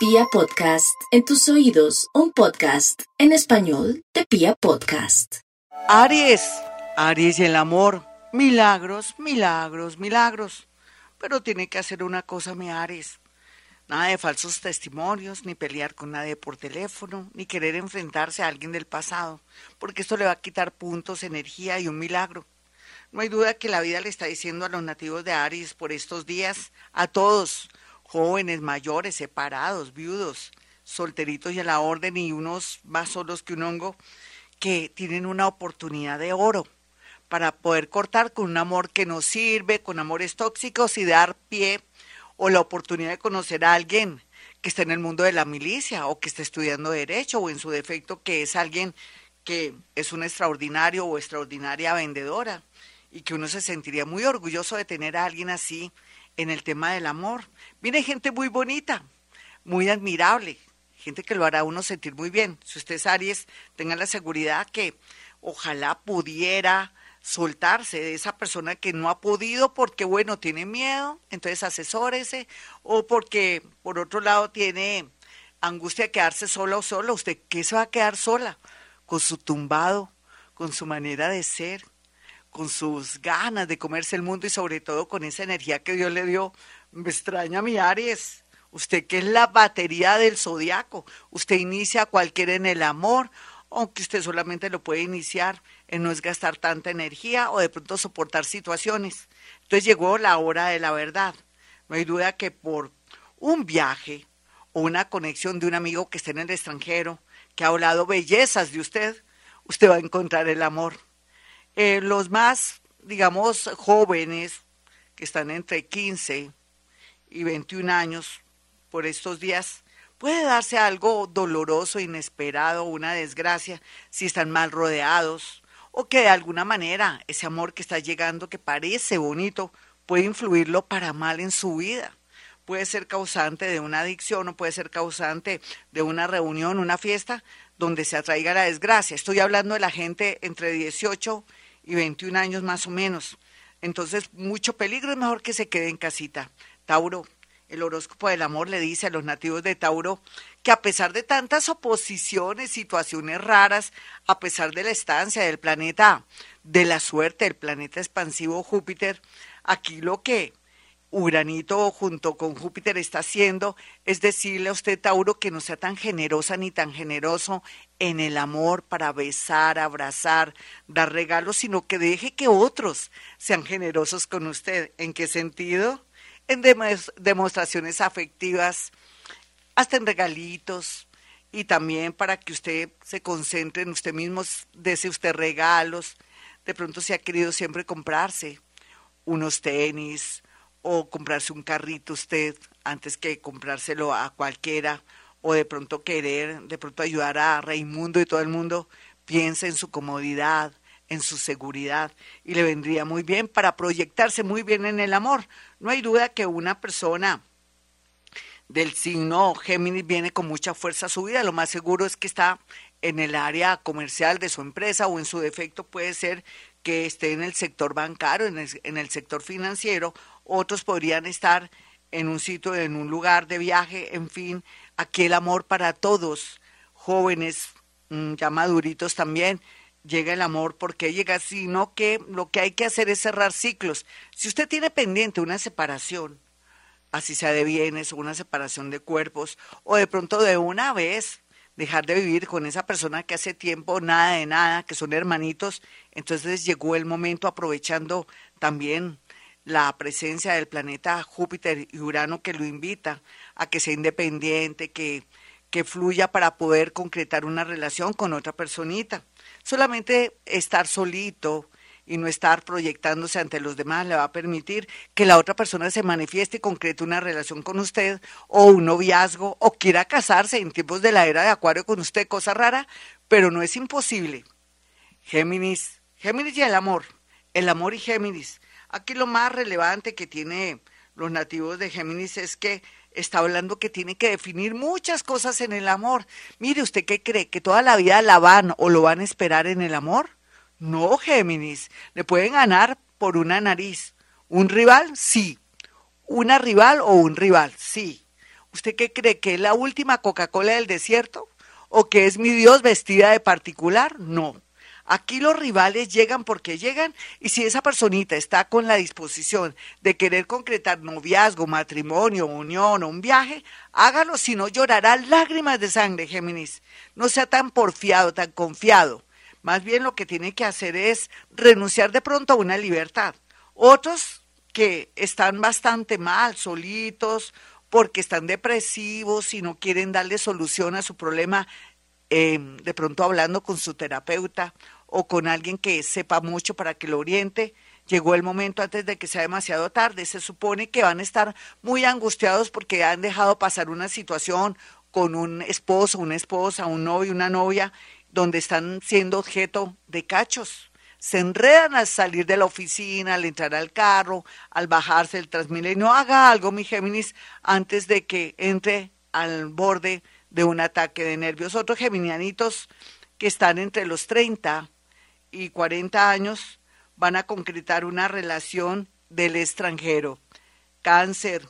Pia Podcast, en tus oídos, un podcast en español de Pia Podcast. Aries, Aries y el amor, milagros, milagros, milagros. Pero tiene que hacer una cosa, mi Aries. Nada de falsos testimonios, ni pelear con nadie por teléfono, ni querer enfrentarse a alguien del pasado, porque esto le va a quitar puntos, energía y un milagro. No hay duda que la vida le está diciendo a los nativos de Aries por estos días, a todos, jóvenes, mayores, separados, viudos, solteritos y a la orden y unos más solos que un hongo, que tienen una oportunidad de oro para poder cortar con un amor que no sirve, con amores tóxicos y dar pie o la oportunidad de conocer a alguien que está en el mundo de la milicia o que está estudiando derecho o en su defecto que es alguien que es un extraordinario o extraordinaria vendedora y que uno se sentiría muy orgulloso de tener a alguien así en el tema del amor. Viene gente muy bonita, muy admirable, gente que lo hará uno sentir muy bien. Si usted es Aries, tenga la seguridad que ojalá pudiera soltarse de esa persona que no ha podido porque, bueno, tiene miedo, entonces asesórese, o porque, por otro lado, tiene angustia de quedarse sola o solo. ¿Usted qué se va a quedar sola? Con su tumbado, con su manera de ser, con sus ganas de comerse el mundo y sobre todo con esa energía que Dios le dio. Me extraña mi Aries. Usted que es la batería del zodiaco. Usted inicia cualquiera en el amor, aunque usted solamente lo puede iniciar en no es gastar tanta energía o de pronto soportar situaciones. Entonces llegó la hora de la verdad. No hay duda que por un viaje o una conexión de un amigo que esté en el extranjero, que ha hablado bellezas de usted, usted va a encontrar el amor. Eh, los más, digamos, jóvenes, que están entre 15 y 21 años por estos días, puede darse algo doloroso, inesperado, una desgracia, si están mal rodeados, o que de alguna manera ese amor que está llegando, que parece bonito, puede influirlo para mal en su vida. Puede ser causante de una adicción o puede ser causante de una reunión, una fiesta, donde se atraiga la desgracia. Estoy hablando de la gente entre 18 y 21 años más o menos. Entonces, mucho peligro, es mejor que se quede en casita. Tauro, el horóscopo del amor le dice a los nativos de Tauro que a pesar de tantas oposiciones, situaciones raras, a pesar de la estancia del planeta de la suerte, el planeta expansivo Júpiter, aquí lo que Uranito junto con Júpiter está haciendo es decirle a usted, Tauro, que no sea tan generosa ni tan generoso en el amor para besar, abrazar, dar regalos, sino que deje que otros sean generosos con usted. ¿En qué sentido? En demostraciones afectivas, hasta en regalitos, y también para que usted se concentre en usted mismo, dese usted regalos. De pronto se ha querido siempre comprarse unos tenis, o comprarse un carrito usted antes que comprárselo a cualquiera o de pronto querer, de pronto ayudar a Raimundo y todo el mundo, piensa en su comodidad, en su seguridad y le vendría muy bien para proyectarse muy bien en el amor. No hay duda que una persona del signo Géminis viene con mucha fuerza a su vida, lo más seguro es que está en el área comercial de su empresa o en su defecto puede ser que esté en el sector bancario, en el, en el sector financiero otros podrían estar en un sitio, en un lugar de viaje, en fin, aquel amor para todos, jóvenes, mm, ya maduritos también, llega el amor porque llega, sino que lo que hay que hacer es cerrar ciclos. Si usted tiene pendiente una separación, así sea de bienes una separación de cuerpos, o de pronto de una vez dejar de vivir con esa persona que hace tiempo nada de nada, que son hermanitos, entonces llegó el momento aprovechando también la presencia del planeta Júpiter y Urano que lo invita a que sea independiente, que, que fluya para poder concretar una relación con otra personita. Solamente estar solito y no estar proyectándose ante los demás le va a permitir que la otra persona se manifieste y concrete una relación con usted o un noviazgo o quiera casarse en tiempos de la era de Acuario con usted, cosa rara, pero no es imposible. Géminis, Géminis y el amor, el amor y Géminis Aquí lo más relevante que tiene los nativos de Géminis es que está hablando que tiene que definir muchas cosas en el amor. Mire, ¿usted qué cree? ¿Que toda la vida la van o lo van a esperar en el amor? No, Géminis. Le pueden ganar por una nariz. ¿Un rival? Sí. ¿Una rival o un rival? Sí. ¿Usted qué cree? ¿Que es la última Coca-Cola del desierto? ¿O que es mi Dios vestida de particular? No. Aquí los rivales llegan porque llegan y si esa personita está con la disposición de querer concretar noviazgo, matrimonio, unión o un viaje, hágalo, si no llorará lágrimas de sangre, Géminis. No sea tan porfiado, tan confiado. Más bien lo que tiene que hacer es renunciar de pronto a una libertad. Otros que están bastante mal, solitos, porque están depresivos y no quieren darle solución a su problema, eh, de pronto hablando con su terapeuta o con alguien que sepa mucho para que lo oriente. Llegó el momento antes de que sea demasiado tarde. Se supone que van a estar muy angustiados porque han dejado pasar una situación con un esposo, una esposa, un novio, una novia, donde están siendo objeto de cachos. Se enredan al salir de la oficina, al entrar al carro, al bajarse del Transmilenio. Haga algo, mi Géminis, antes de que entre al borde de un ataque de nervios. Otros geminianitos que están entre los 30 y 40 años van a concretar una relación del extranjero. Cáncer.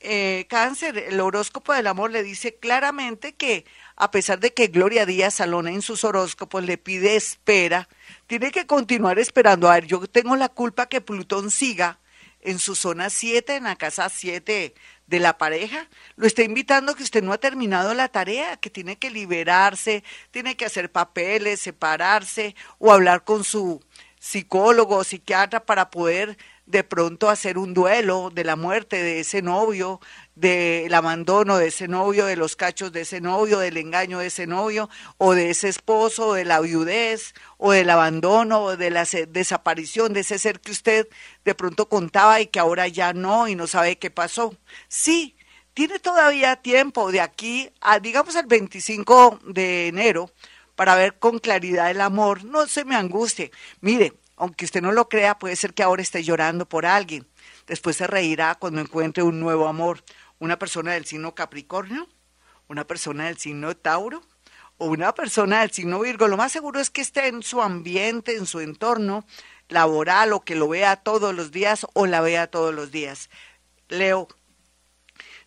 Eh, cáncer, el horóscopo del amor le dice claramente que a pesar de que Gloria Díaz Salona en sus horóscopos le pide espera, tiene que continuar esperando. A ver, yo tengo la culpa que Plutón siga en su zona 7, en la casa 7 de la pareja, lo está invitando que usted no ha terminado la tarea, que tiene que liberarse, tiene que hacer papeles, separarse o hablar con su psicólogo o psiquiatra para poder de pronto hacer un duelo de la muerte de ese novio, del abandono de ese novio, de los cachos de ese novio, del engaño de ese novio, o de ese esposo, o de la viudez, o del abandono, o de la desaparición de ese ser que usted de pronto contaba y que ahora ya no y no sabe qué pasó. Sí, tiene todavía tiempo de aquí a, digamos, al 25 de enero para ver con claridad el amor. No se me angustie. Mire, aunque usted no lo crea, puede ser que ahora esté llorando por alguien. Después se reirá cuando encuentre un nuevo amor. Una persona del signo Capricornio, una persona del signo Tauro o una persona del signo Virgo. Lo más seguro es que esté en su ambiente, en su entorno laboral o que lo vea todos los días o la vea todos los días. Leo,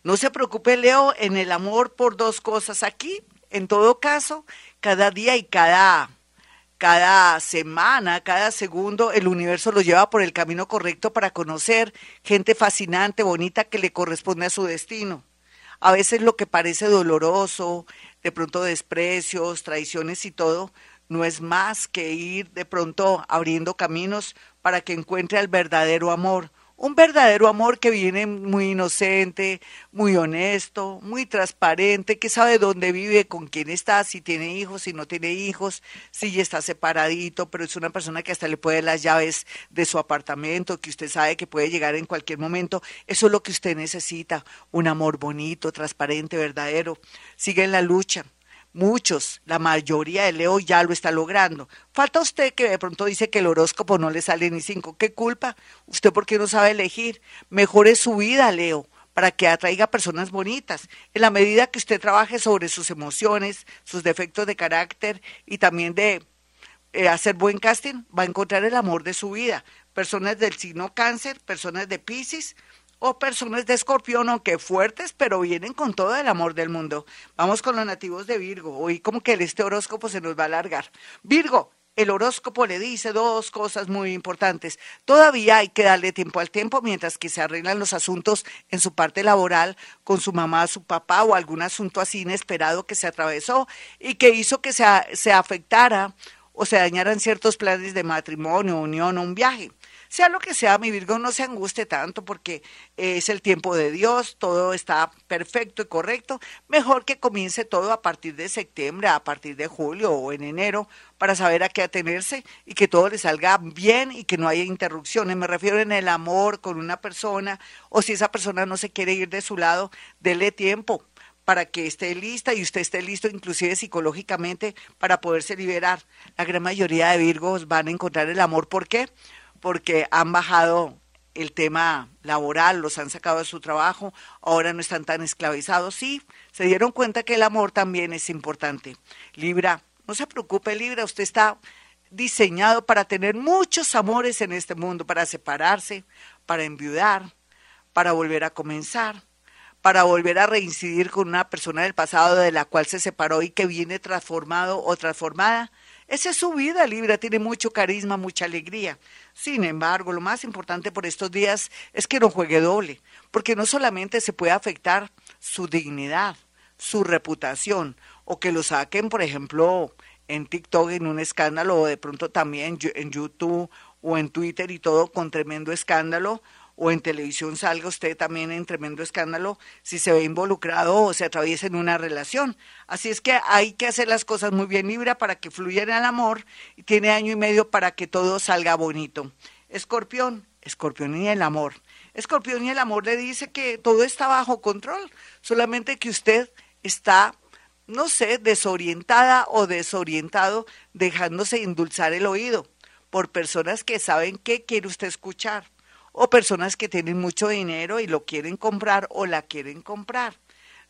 no se preocupe, Leo, en el amor por dos cosas. Aquí, en todo caso, cada día y cada cada semana, cada segundo, el universo lo lleva por el camino correcto para conocer gente fascinante, bonita, que le corresponde a su destino. A veces lo que parece doloroso, de pronto desprecios, traiciones y todo, no es más que ir de pronto abriendo caminos para que encuentre al verdadero amor, un verdadero amor que viene muy inocente, muy honesto, muy transparente, que sabe dónde vive, con quién está, si tiene hijos, si no tiene hijos, si ya está separadito, pero es una persona que hasta le puede las llaves de su apartamento, que usted sabe que puede llegar en cualquier momento. Eso es lo que usted necesita, un amor bonito, transparente, verdadero. Sigue en la lucha Muchos, la mayoría de Leo ya lo está logrando. Falta usted que de pronto dice que el horóscopo no le sale ni cinco. ¿Qué culpa? ¿Usted por qué no sabe elegir? Mejore su vida, Leo, para que atraiga personas bonitas. En la medida que usted trabaje sobre sus emociones, sus defectos de carácter y también de eh, hacer buen casting, va a encontrar el amor de su vida. Personas del signo cáncer, personas de Pisces, o personas de escorpión, aunque fuertes, pero vienen con todo el amor del mundo. Vamos con los nativos de Virgo. Hoy como que este horóscopo se nos va a alargar. Virgo, el horóscopo le dice dos cosas muy importantes. Todavía hay que darle tiempo al tiempo mientras que se arreglan los asuntos en su parte laboral con su mamá, su papá o algún asunto así inesperado que se atravesó y que hizo que se, se afectara o se dañaran ciertos planes de matrimonio, unión o un viaje. Sea lo que sea, mi Virgo, no se anguste tanto porque es el tiempo de Dios, todo está perfecto y correcto. Mejor que comience todo a partir de septiembre, a partir de julio o en enero, para saber a qué atenerse y que todo le salga bien y que no haya interrupciones. Me refiero en el amor con una persona o si esa persona no se quiere ir de su lado, dele tiempo para que esté lista y usted esté listo inclusive psicológicamente para poderse liberar. La gran mayoría de Virgos van a encontrar el amor. ¿Por qué? porque han bajado el tema laboral, los han sacado de su trabajo, ahora no están tan esclavizados. Sí, se dieron cuenta que el amor también es importante. Libra, no se preocupe, Libra, usted está diseñado para tener muchos amores en este mundo, para separarse, para enviudar, para volver a comenzar, para volver a reincidir con una persona del pasado de la cual se separó y que viene transformado o transformada. Esa es su vida, Libra, tiene mucho carisma, mucha alegría. Sin embargo, lo más importante por estos días es que no juegue doble, porque no solamente se puede afectar su dignidad, su reputación, o que lo saquen, por ejemplo, en TikTok en un escándalo, o de pronto también en YouTube o en Twitter y todo con tremendo escándalo, o en televisión salga usted también en tremendo escándalo si se ve involucrado o se atraviesa en una relación. Así es que hay que hacer las cosas muy bien Libra para que fluya el amor y tiene año y medio para que todo salga bonito. Escorpión, escorpión y el amor. Escorpión y el amor le dice que todo está bajo control, solamente que usted está no sé, desorientada o desorientado, dejándose endulzar el oído por personas que saben qué quiere usted escuchar o personas que tienen mucho dinero y lo quieren comprar o la quieren comprar.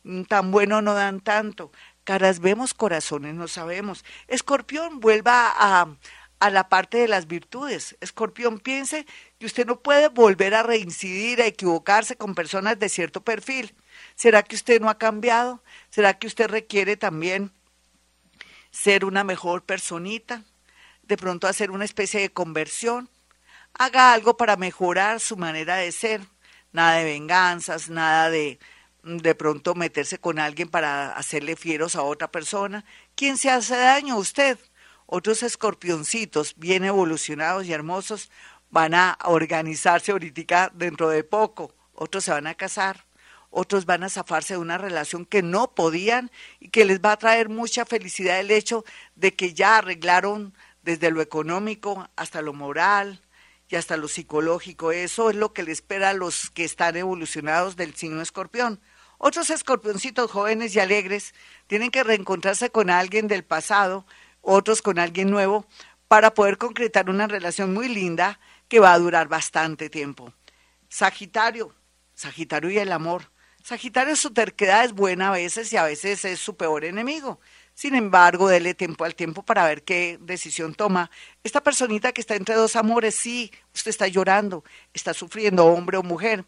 Mm, tan bueno no dan tanto. Caras vemos, corazones no sabemos. Escorpión, vuelva a, a la parte de las virtudes. Escorpión, piense que usted no puede volver a reincidir, a equivocarse con personas de cierto perfil. ¿Será que usted no ha cambiado? ¿Será que usted requiere también ser una mejor personita? De pronto hacer una especie de conversión haga algo para mejorar su manera de ser. Nada de venganzas, nada de de pronto meterse con alguien para hacerle fieros a otra persona. ¿Quién se hace daño? Usted. Otros escorpioncitos bien evolucionados y hermosos van a organizarse ahorita dentro de poco. Otros se van a casar. Otros van a zafarse de una relación que no podían y que les va a traer mucha felicidad el hecho de que ya arreglaron desde lo económico hasta lo moral, y hasta lo psicológico. Eso es lo que le espera a los que están evolucionados del signo escorpión. Otros escorpioncitos jóvenes y alegres tienen que reencontrarse con alguien del pasado, otros con alguien nuevo, para poder concretar una relación muy linda que va a durar bastante tiempo. Sagitario, Sagitario y el amor. Sagitario su terquedad es buena a veces y a veces es su peor enemigo. Sin embargo, dele tiempo al tiempo para ver qué decisión toma. Esta personita que está entre dos amores, sí, usted está llorando, está sufriendo, hombre o mujer.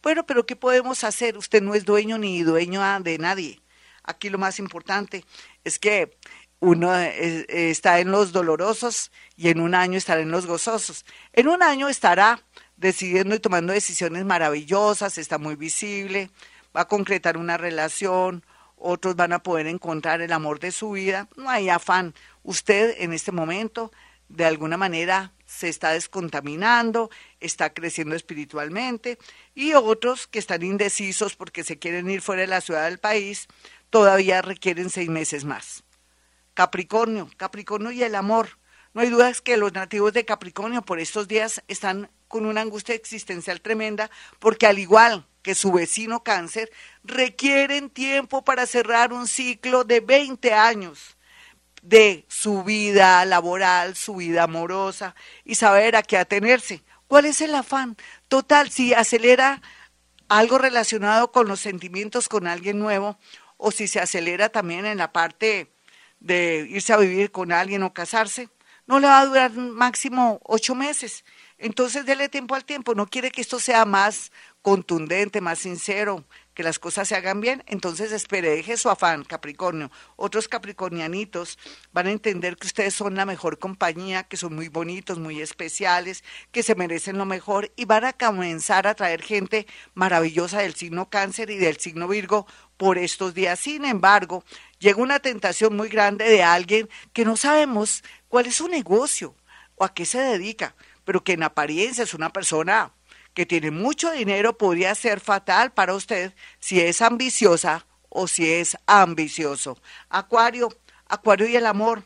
Bueno, pero ¿qué podemos hacer? Usted no es dueño ni dueño de nadie. Aquí lo más importante es que uno eh, está en los dolorosos y en un año estará en los gozosos. En un año estará decidiendo y tomando decisiones maravillosas, está muy visible, va a concretar una relación, otros van a poder encontrar el amor de su vida. No hay afán. Usted en este momento, de alguna manera, se está descontaminando, está creciendo espiritualmente, y otros que están indecisos porque se quieren ir fuera de la ciudad del país, todavía requieren seis meses más. Capricornio, Capricornio y el amor. No hay dudas que los nativos de Capricornio por estos días están con una angustia existencial tremenda, porque al igual que su vecino cáncer, requieren tiempo para cerrar un ciclo de 20 años de su vida laboral, su vida amorosa y saber a qué atenerse. ¿Cuál es el afán? Total, si acelera algo relacionado con los sentimientos con alguien nuevo o si se acelera también en la parte de irse a vivir con alguien o casarse, no le va a durar máximo ocho meses. Entonces, dele tiempo al tiempo. No quiere que esto sea más contundente, más sincero, que las cosas se hagan bien, entonces espere, deje su afán, Capricornio. Otros capricornianitos van a entender que ustedes son la mejor compañía, que son muy bonitos, muy especiales, que se merecen lo mejor y van a comenzar a traer gente maravillosa del signo cáncer y del signo virgo por estos días. Sin embargo, llega una tentación muy grande de alguien que no sabemos cuál es su negocio o a qué se dedica, pero que en apariencia es una persona que tiene mucho dinero podría ser fatal para usted si es ambiciosa o si es ambicioso. Acuario, Acuario y el amor.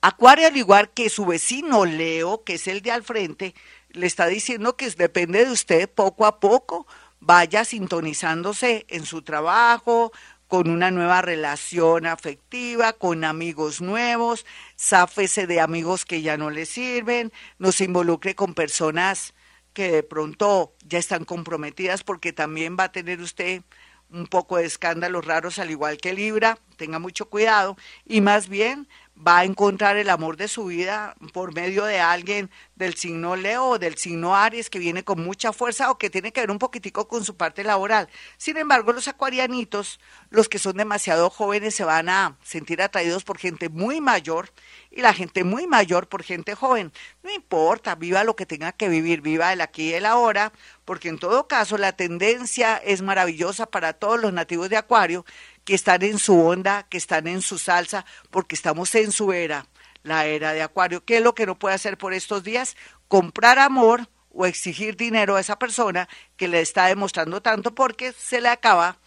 Acuario, al igual que su vecino Leo, que es el de al frente, le está diciendo que depende de usted poco a poco, vaya sintonizándose en su trabajo, con una nueva relación afectiva, con amigos nuevos, záfese de amigos que ya no le sirven, no se involucre con personas que de pronto ya están comprometidas porque también va a tener usted un poco de escándalos raros al igual que Libra, tenga mucho cuidado. Y más bien va a encontrar el amor de su vida por medio de alguien del signo Leo o del signo Aries que viene con mucha fuerza o que tiene que ver un poquitico con su parte laboral. Sin embargo, los acuarianitos, los que son demasiado jóvenes, se van a sentir atraídos por gente muy mayor y la gente muy mayor por gente joven. No importa, viva lo que tenga que vivir, viva el aquí y el ahora, porque en todo caso la tendencia es maravillosa para todos los nativos de Acuario que están en su onda, que están en su salsa, porque estamos en su era, la era de Acuario. ¿Qué es lo que no puede hacer por estos días? Comprar amor o exigir dinero a esa persona que le está demostrando tanto porque se le acaba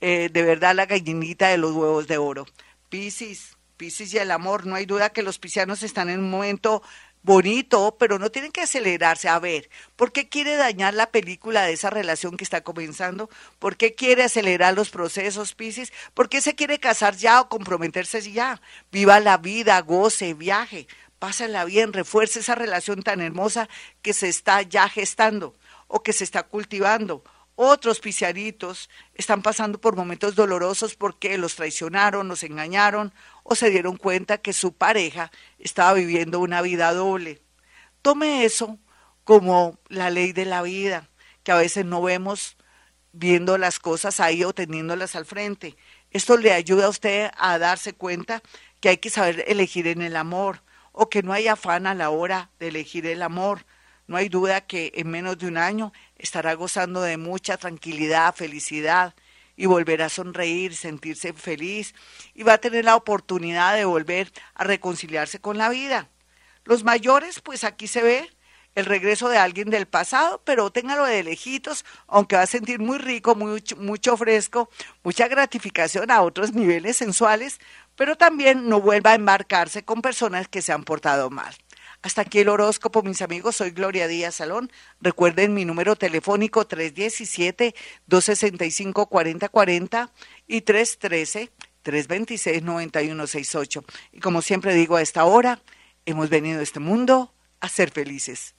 eh, de verdad la gallinita de los huevos de oro. Piscis, Piscis y el amor, no hay duda que los piscianos están en un momento bonito, pero no tienen que acelerarse. A ver, ¿por qué quiere dañar la película de esa relación que está comenzando? ¿Por qué quiere acelerar los procesos, Piscis? ¿Por qué se quiere casar ya o comprometerse ya? Viva la vida, goce, viaje, pásala bien, refuerce esa relación tan hermosa que se está ya gestando o que se está cultivando otros piscianitos están pasando por momentos dolorosos porque los traicionaron, los engañaron o se dieron cuenta que su pareja estaba viviendo una vida doble. Tome eso como la ley de la vida, que a veces no vemos viendo las cosas ahí o teniéndolas al frente. Esto le ayuda a usted a darse cuenta que hay que saber elegir en el amor o que no hay afán a la hora de elegir el amor. No hay duda que en menos de un año estará gozando de mucha tranquilidad, felicidad y volverá a sonreír, sentirse feliz y va a tener la oportunidad de volver a reconciliarse con la vida. Los mayores, pues aquí se ve el regreso de alguien del pasado, pero téngalo de lejitos, aunque va a sentir muy rico, mucho fresco, mucha gratificación a otros niveles sensuales, pero también no vuelva a embarcarse con personas que se han portado mal. Hasta aquí el horóscopo, mis amigos. Soy Gloria Díaz Salón. Recuerden mi número telefónico 317-265-4040 y 313-326-9168. Y como siempre digo a esta hora, hemos venido a este mundo a ser felices.